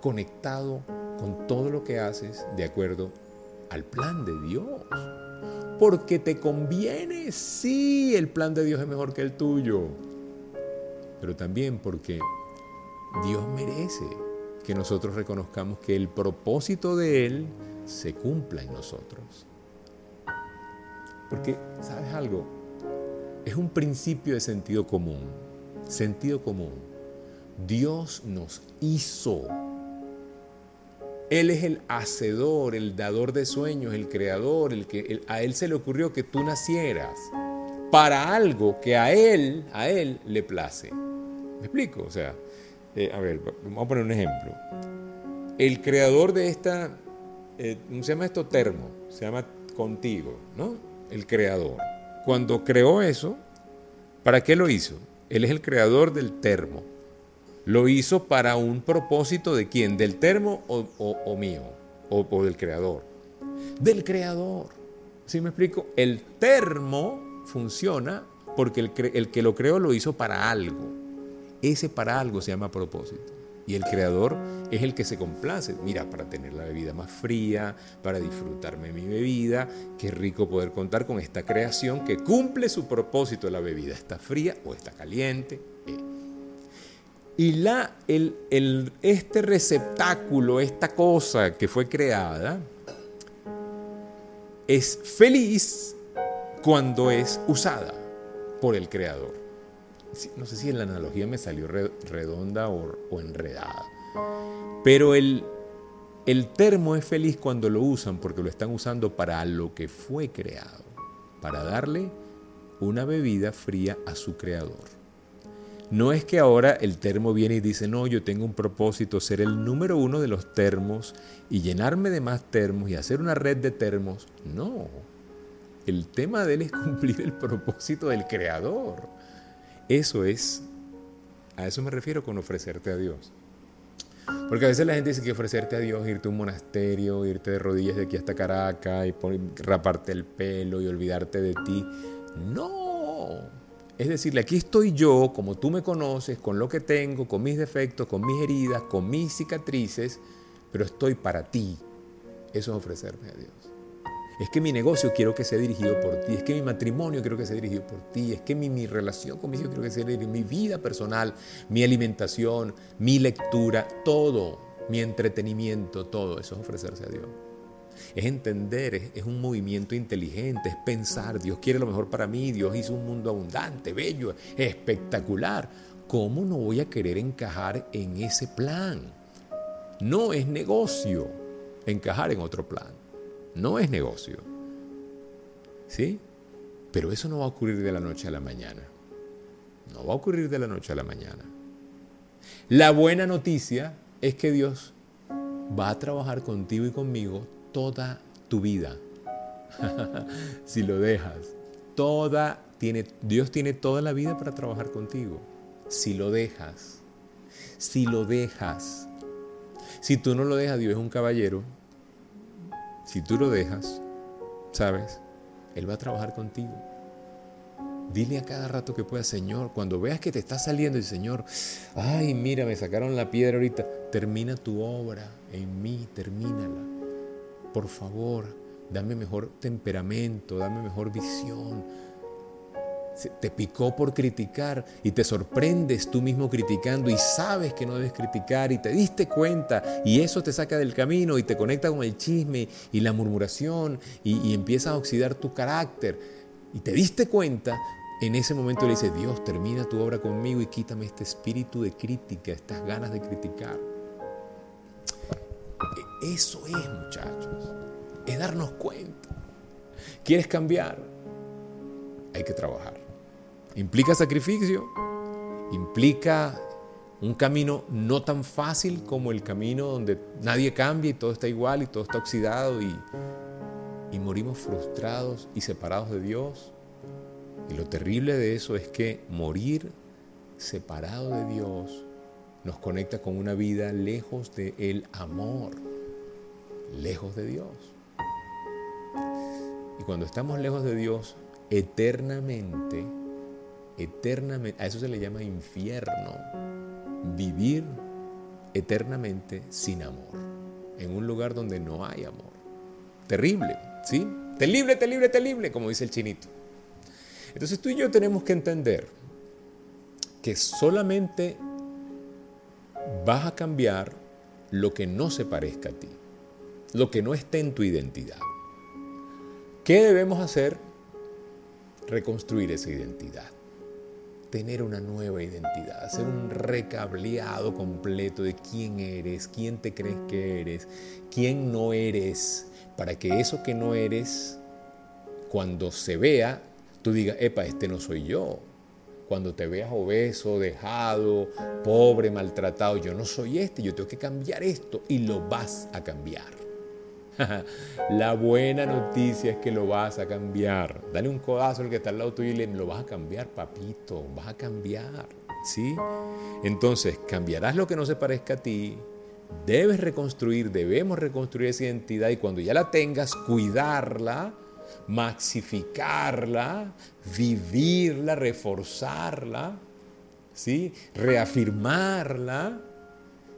conectado con todo lo que haces de acuerdo al plan de Dios porque te conviene. Sí, el plan de Dios es mejor que el tuyo. Pero también porque Dios merece que nosotros reconozcamos que el propósito de Él se cumpla en nosotros. Porque, ¿sabes algo? Es un principio de sentido común. Sentido común. Dios nos hizo él es el hacedor, el dador de sueños, el creador, el que a Él se le ocurrió que tú nacieras para algo que a Él, a Él le place. ¿Me explico? O sea, eh, a ver, vamos a poner un ejemplo. El creador de esta, eh, ¿cómo se llama esto? Termo, se llama contigo, ¿no? El creador. Cuando creó eso, ¿para qué lo hizo? Él es el creador del termo. Lo hizo para un propósito de quién, del termo o, mío, o, del creador. Del creador. ¿Sí me explico? El termo funciona porque el, que lo creó lo hizo para algo. Ese para algo se llama propósito. Y el creador es el que se complace. Mira, para tener la bebida más fría, para disfrutarme mi bebida, qué rico poder contar con esta creación que cumple su propósito. La bebida está fría o está caliente. Y la, el, este receptáculo, esta cosa que fue creada, es feliz cuando es usada por el creador. No sé si la analogía me salió redonda o, o enredada. Pero el, el termo es feliz cuando lo usan porque lo están usando para lo que fue creado, para darle una bebida fría a su creador. No es que ahora el termo viene y dice, no, yo tengo un propósito, ser el número uno de los termos y llenarme de más termos y hacer una red de termos. No, el tema de él es cumplir el propósito del Creador. Eso es, a eso me refiero con ofrecerte a Dios. Porque a veces la gente dice que ofrecerte a Dios, irte a un monasterio, irte de rodillas de aquí hasta Caracas y raparte el pelo y olvidarte de ti. No, es decirle, aquí estoy yo, como tú me conoces, con lo que tengo, con mis defectos, con mis heridas, con mis cicatrices, pero estoy para ti. Eso es ofrecerme a Dios. Es que mi negocio quiero que sea dirigido por ti, es que mi matrimonio quiero que sea dirigido por ti, es que mi, relación con mis quiero que sea dirigido, mi vida personal, mi alimentación, mi lectura, todo, mi entretenimiento, todo, eso es ofrecerse a Dios. Es entender, es, un movimiento inteligente, es pensar, Dios quiere lo mejor para mí, Dios hizo un mundo abundante, bello, espectacular. ¿Cómo no voy a querer encajar en ese plan? No es negocio encajar en otro plan. No es negocio. ¿Sí? Pero eso no va a ocurrir de la noche a la mañana. No va a ocurrir de la noche a la mañana. La buena noticia es que Dios va a trabajar contigo y conmigo toda tu vida. si lo dejas, toda tiene Dios tiene toda la vida para trabajar contigo. Si lo dejas. Si lo dejas. Si tú no lo dejas, Dios es un caballero. Si tú lo dejas, ¿sabes? Él va a trabajar contigo. Dile a cada rato que pueda, Señor, cuando veas que te está saliendo el Señor, ay, mira, me sacaron la piedra ahorita, termina tu obra en mí, termínala por favor, dame mejor temperamento, dame mejor visión. te picó por criticar y te sorprendes tú mismo criticando y sabes que no debes criticar y te diste cuenta y eso te saca del camino y te conecta con el chisme y la murmuración y, y empieza a oxidar tu carácter y te diste cuenta, en ese momento le dice, Dios, termina tu obra conmigo y quítame este espíritu de crítica, estas ganas de criticar. Eso es, muchachos, es darnos cuenta. ¿Quieres cambiar? Hay que trabajar. Implica sacrificio, implica un camino no tan fácil como el camino donde nadie cambia y todo está igual y todo está oxidado y, y morimos frustrados y separados de Dios. Y lo terrible de eso es que morir separado de Dios nos conecta con una vida lejos de el amor, lejos de Dios. Y cuando estamos lejos de Dios, eternamente, eternamente, a eso se le llama infierno, vivir eternamente sin amor, en un lugar donde no hay amor. Terrible. ¿Sí? Terrible, terrible, terrible, como dice el chinito. Entonces tú y yo tenemos que entender que solamente vas a cambiar lo que no se parezca a ti, lo que no esté en tu identidad. ¿Qué debemos hacer? Reconstruir esa identidad, tener una nueva identidad, hacer un recableado completo de quién eres, quién te crees que eres, quién no eres, para que eso que no eres, cuando se vea, tú digas, epa, este no soy yo. Cuando te veas obeso, dejado, pobre, maltratado, yo no soy este, yo tengo que cambiar esto y lo vas a cambiar. La buena noticia es que lo vas a cambiar. Dale un codazo al que está al lado tuyo y le lo vas a cambiar, papito, vas a cambiar. ¿Sí? Entonces, cambiarás lo que no se parezca a ti, Debes reconstruir, debemos reconstruir esa identidad y cuando ya la tengas, cuidarla, maxificarla, vivirla, reforzarla, ¿sí? reafirmarla.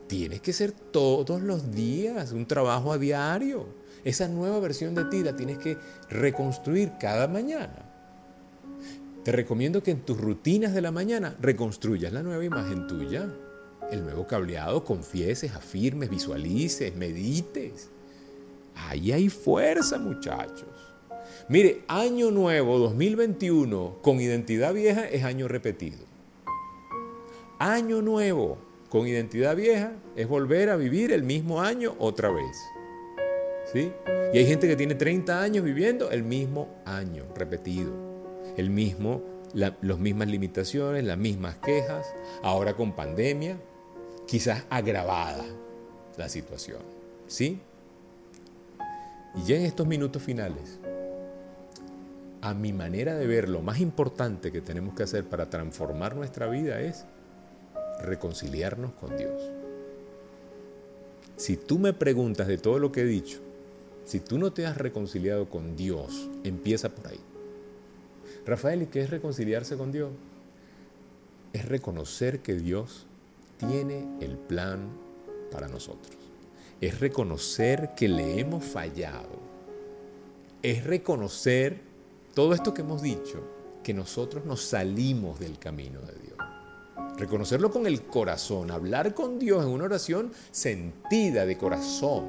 Tienes que ser todos los días, un trabajo a diario. Esa nueva versión de ti la tienes que reconstruir cada mañana. Te recomiendo que en tus rutinas de la mañana reconstruyas la nueva imagen tuya el nuevo cableado, confieses, afirmes, visualices, medites. Ahí hay fuerza, muchachos. Mire, año nuevo 2021 con identidad vieja es año repetido. Año nuevo con identidad vieja es volver a vivir el mismo año otra vez. ¿Sí? Y hay gente que tiene 30 años viviendo el mismo año repetido. El mismo, las mismas limitaciones, las mismas quejas. Ahora con pandemia, quizás agravada la situación. ¿Sí? Y ya en estos minutos finales, a mi manera de ver, lo más importante que tenemos que hacer para transformar nuestra vida es reconciliarnos con Dios. Si tú me preguntas de todo lo que he dicho, si tú no te has reconciliado con Dios, empieza por ahí. Rafael, ¿y qué es reconciliarse con Dios? Es reconocer que Dios tiene el plan para nosotros. Es reconocer que le hemos fallado. Es reconocer todo esto que hemos dicho, que nosotros nos salimos del camino de Dios. Reconocerlo con el corazón, hablar con Dios en una oración sentida de corazón.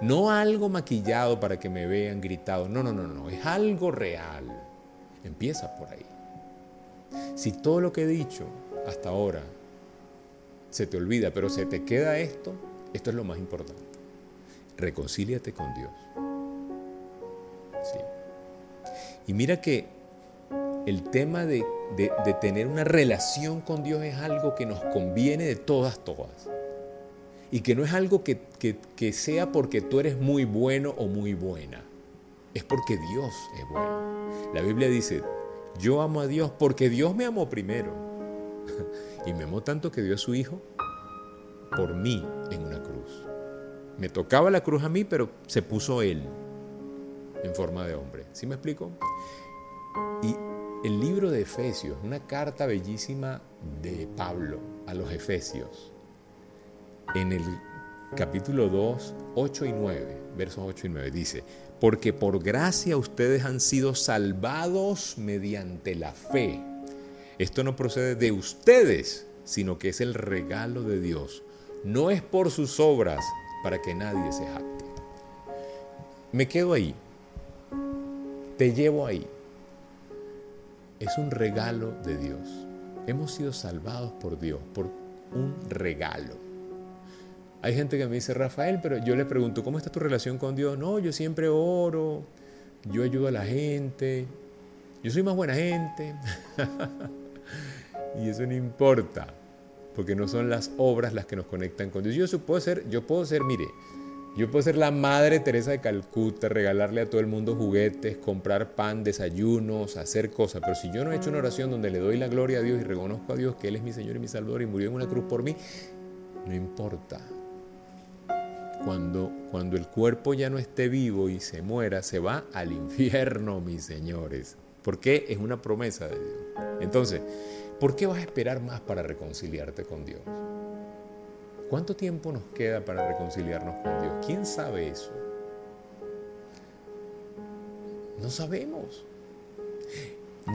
No algo maquillado para que me vean gritado. No, no, no, no. Es algo real. Empieza por ahí. Si todo lo que he dicho hasta ahora se te olvida, pero se te queda esto, esto es lo más importante. Reconcíliate con Dios. Y mira que el tema de, tener una relación con Dios es algo que nos conviene de todas, todas. Y que no es algo que, que sea porque tú eres muy bueno o muy buena. Es porque Dios es bueno. La Biblia dice, yo amo a Dios porque Dios me amó primero. Y me amó tanto que dio a su Hijo por mí en una cruz. Me tocaba la cruz a mí, pero se puso Él en forma de hombre. ¿Sí me explico? Y el libro de Efesios, una carta bellísima de Pablo a los Efesios, en el capítulo 2, 8 y 9, versos 8 y 9, dice, porque por gracia ustedes han sido salvados mediante la fe. Esto no procede de ustedes, sino que es el regalo de Dios. No es por sus obras para que nadie se jacte. Me quedo ahí. Te llevo ahí. Es un regalo de Dios. Hemos sido salvados por Dios, por un regalo. Hay gente que me dice, Rafael, pero yo le pregunto, ¿cómo está tu relación con Dios? No, yo siempre oro, yo ayudo a la gente, yo soy más buena gente. y eso no importa, porque no son las obras las que nos conectan con Dios. Yo puedo ser, yo puedo ser, mire, yo puedo ser la madre Teresa de Calcuta, regalarle a todo el mundo juguetes, comprar pan, desayunos, hacer cosas, pero si yo no he hecho una oración donde le doy la gloria a Dios y reconozco a Dios que Él es mi Señor y mi Salvador y murió en una cruz por mí, no importa. Cuando, cuando el cuerpo ya no esté vivo y se muera, se va al infierno, mis señores. Porque es una promesa de Dios. Entonces, ¿por qué vas a esperar más para reconciliarte con Dios? ¿Cuánto tiempo nos queda para reconciliarnos con Dios? ¿Quién sabe eso? No sabemos.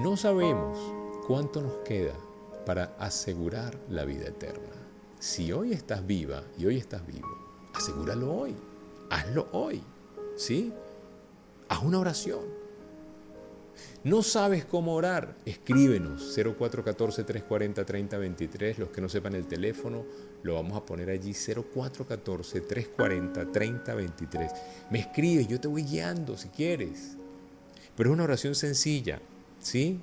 No sabemos cuánto nos queda para asegurar la vida eterna. Si hoy estás viva y hoy estás vivo, asegúralo hoy. Hazlo hoy. ¿Sí? Haz una oración. No sabes cómo orar, escríbenos 0414-340-3023. Los que no sepan el teléfono, lo vamos a poner allí 0414-340-3023. Me escribes, yo te voy guiando si quieres. Pero es una oración sencilla, ¿sí?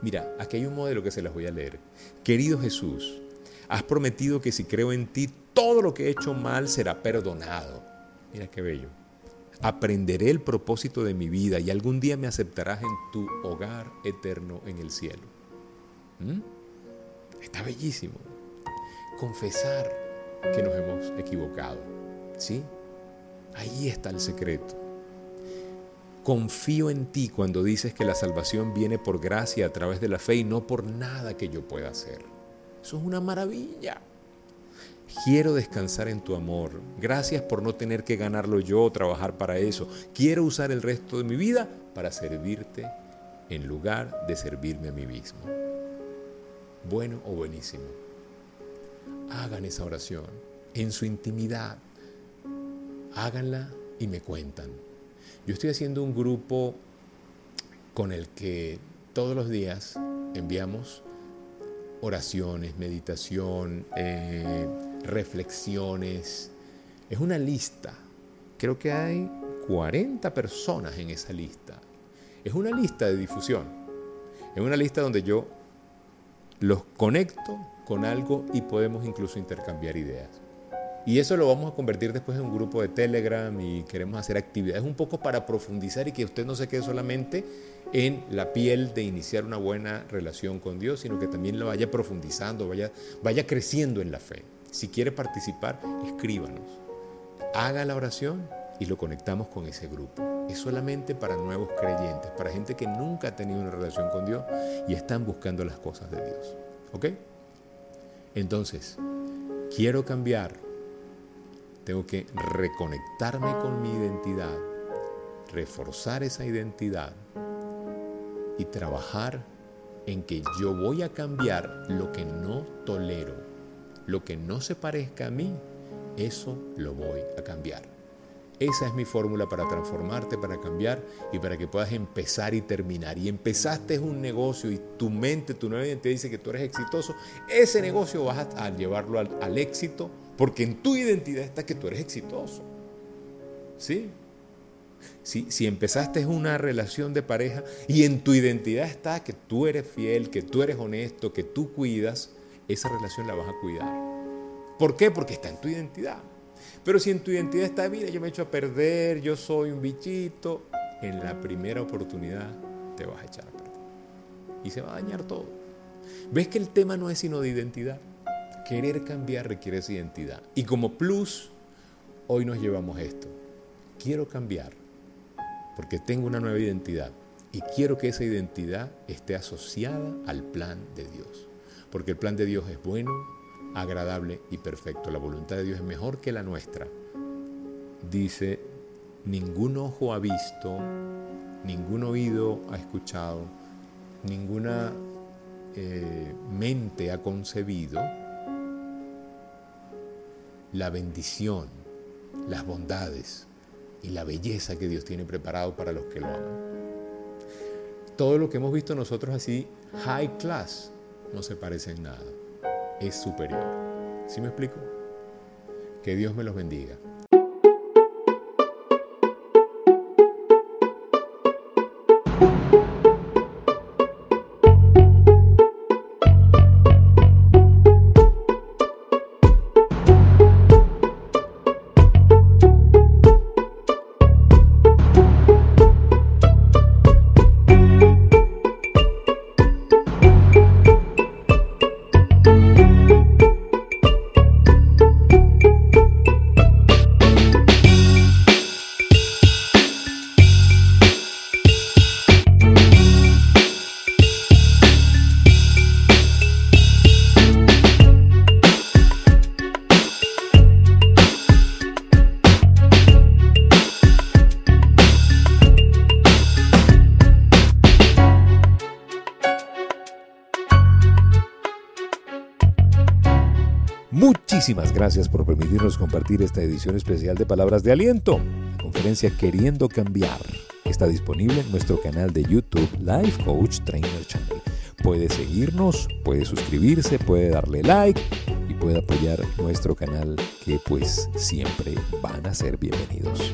Mira, aquí hay un modelo que se las voy a leer. Querido Jesús, has prometido que si creo en ti, todo lo que he hecho mal será perdonado. Mira qué bello. Aprenderé el propósito de mi vida y algún día me aceptarás en tu hogar eterno en el cielo. ¿Mm? Está bellísimo. Confesar que nos hemos equivocado. ¿Sí? Ahí está el secreto. Confío en ti cuando dices que la salvación viene por gracia a través de la fe y no por nada que yo pueda hacer. Eso es una maravilla. Quiero descansar en tu amor. Gracias por no tener que ganarlo yo o trabajar para eso. Quiero usar el resto de mi vida para servirte en lugar de servirme a mí mismo. Bueno o buenísimo. Hagan esa oración en su intimidad. Háganla y me cuentan. Yo estoy haciendo un grupo con el que todos los días enviamos oraciones, meditación, eh, reflexiones. Es una lista. Creo que hay 40 personas en esa lista. Es una lista de difusión. Es una lista donde yo los conecto con algo y podemos incluso intercambiar ideas. Y eso lo vamos a convertir después en un grupo de Telegram y queremos hacer actividades un poco para profundizar y que usted no se quede solamente en la piel de iniciar una buena relación con Dios, sino que también lo vaya profundizando, vaya, vaya creciendo en la fe. Si quiere participar, escríbanos. Haga la oración y lo conectamos con ese grupo. Es solamente para nuevos creyentes, para gente que nunca ha tenido una relación con Dios y están buscando las cosas de Dios. ¿Ok? Entonces, quiero cambiar tengo que reconectarme con mi identidad, reforzar esa identidad y trabajar en que yo voy a cambiar lo que no tolero, lo que no se parezca a mí, eso lo voy a cambiar. Esa es mi fórmula para transformarte, para cambiar y para que puedas empezar y terminar. Y empezaste un negocio y tu mente, tu nueva identidad dice que tú eres exitoso. Ese negocio vas a, llevarlo al, éxito porque en tu identidad está que tú eres exitoso. ¿Sí? Si, si, empezaste una relación de pareja y en tu identidad está que tú eres fiel, que tú eres honesto, que tú cuidas, esa relación la vas a cuidar. ¿Por qué? Porque está en tu identidad. Pero si en tu identidad está, mira, yo me echo a perder, yo soy un bichito, en la primera oportunidad te vas a echar a perder. Y se va a dañar todo. ¿Ves que el tema no es sino de identidad? Querer cambiar requiere esa identidad. Y como plus, hoy nos llevamos esto. Quiero cambiar porque tengo una nueva identidad y quiero que esa identidad esté asociada al plan de Dios. Porque el plan de Dios es bueno, agradable y perfecto. La voluntad de Dios es mejor que la nuestra. Dice, ningún ojo ha visto, ningún oído ha escuchado, ninguna eh, mente ha concebido la bendición, las bondades y la belleza que Dios tiene preparado para los que lo aman. Todo lo que hemos visto nosotros así, high class, no se parece en nada. Es superior. ¿Sí me explico? Que Dios me los bendiga. Muchísimas gracias por permitirnos compartir esta edición especial de Palabras de Aliento. Conferencia Queriendo Cambiar está disponible en nuestro canal de YouTube Life Coach Trainer Channel. Puede seguirnos, puede suscribirse, puede darle like y puede apoyar nuestro canal que pues siempre van a ser bienvenidos.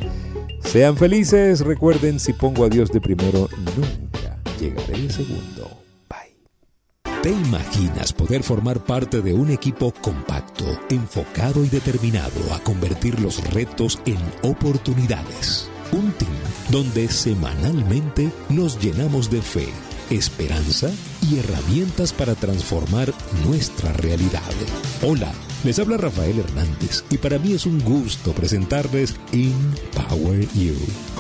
Sean felices, recuerden si pongo a Dios de primero, nunca llegaré de segundo. ¿Te imaginas poder formar parte de un equipo compacto, enfocado y determinado a convertir los retos en oportunidades? Un team donde semanalmente nos llenamos de fe, esperanza y herramientas para transformar nuestra realidad. Hola, les habla Rafael Hernández y para mí es un gusto presentarles Empower You,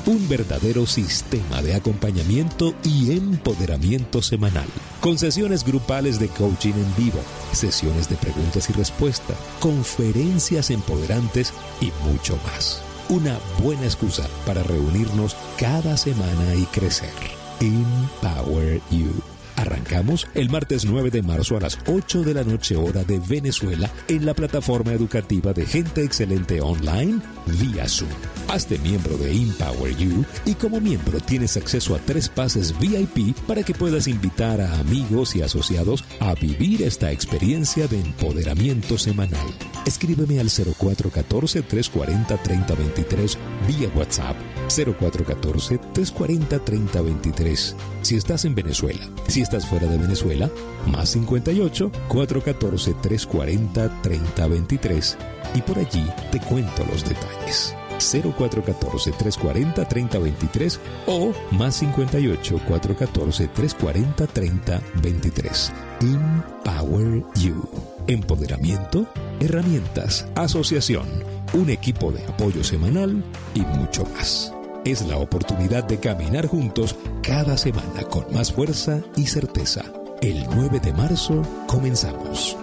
un verdadero sistema de acompañamiento y empoderamiento semanal, con sesiones grupales de coaching en vivo, sesiones de preguntas y respuestas, conferencias empoderantes y mucho más. Una buena excusa para reunirnos cada semana y crecer. Empower You. Arrancamos el martes 9 de marzo a las 8 de la noche hora de Venezuela en la plataforma educativa de Gente Excelente Online vía Zoom. Hazte miembro de Empower You y como miembro tienes acceso a tres pases VIP para que puedas invitar a amigos y asociados a vivir esta experiencia de empoderamiento semanal. Escríbeme al 0414-340-3023 vía WhatsApp 0414-340-3023 si estás en Venezuela. Si estás fuera de Venezuela, más 58 414 340 3023 y por allí te cuento los detalles. 0414 340 3023 o más 58 414 340 3023. Empower You. Empoderamiento, herramientas, asociación, un equipo de apoyo semanal y mucho más es la oportunidad de caminar juntos cada semana con más fuerza y certeza. El 9 de marzo comenzamos.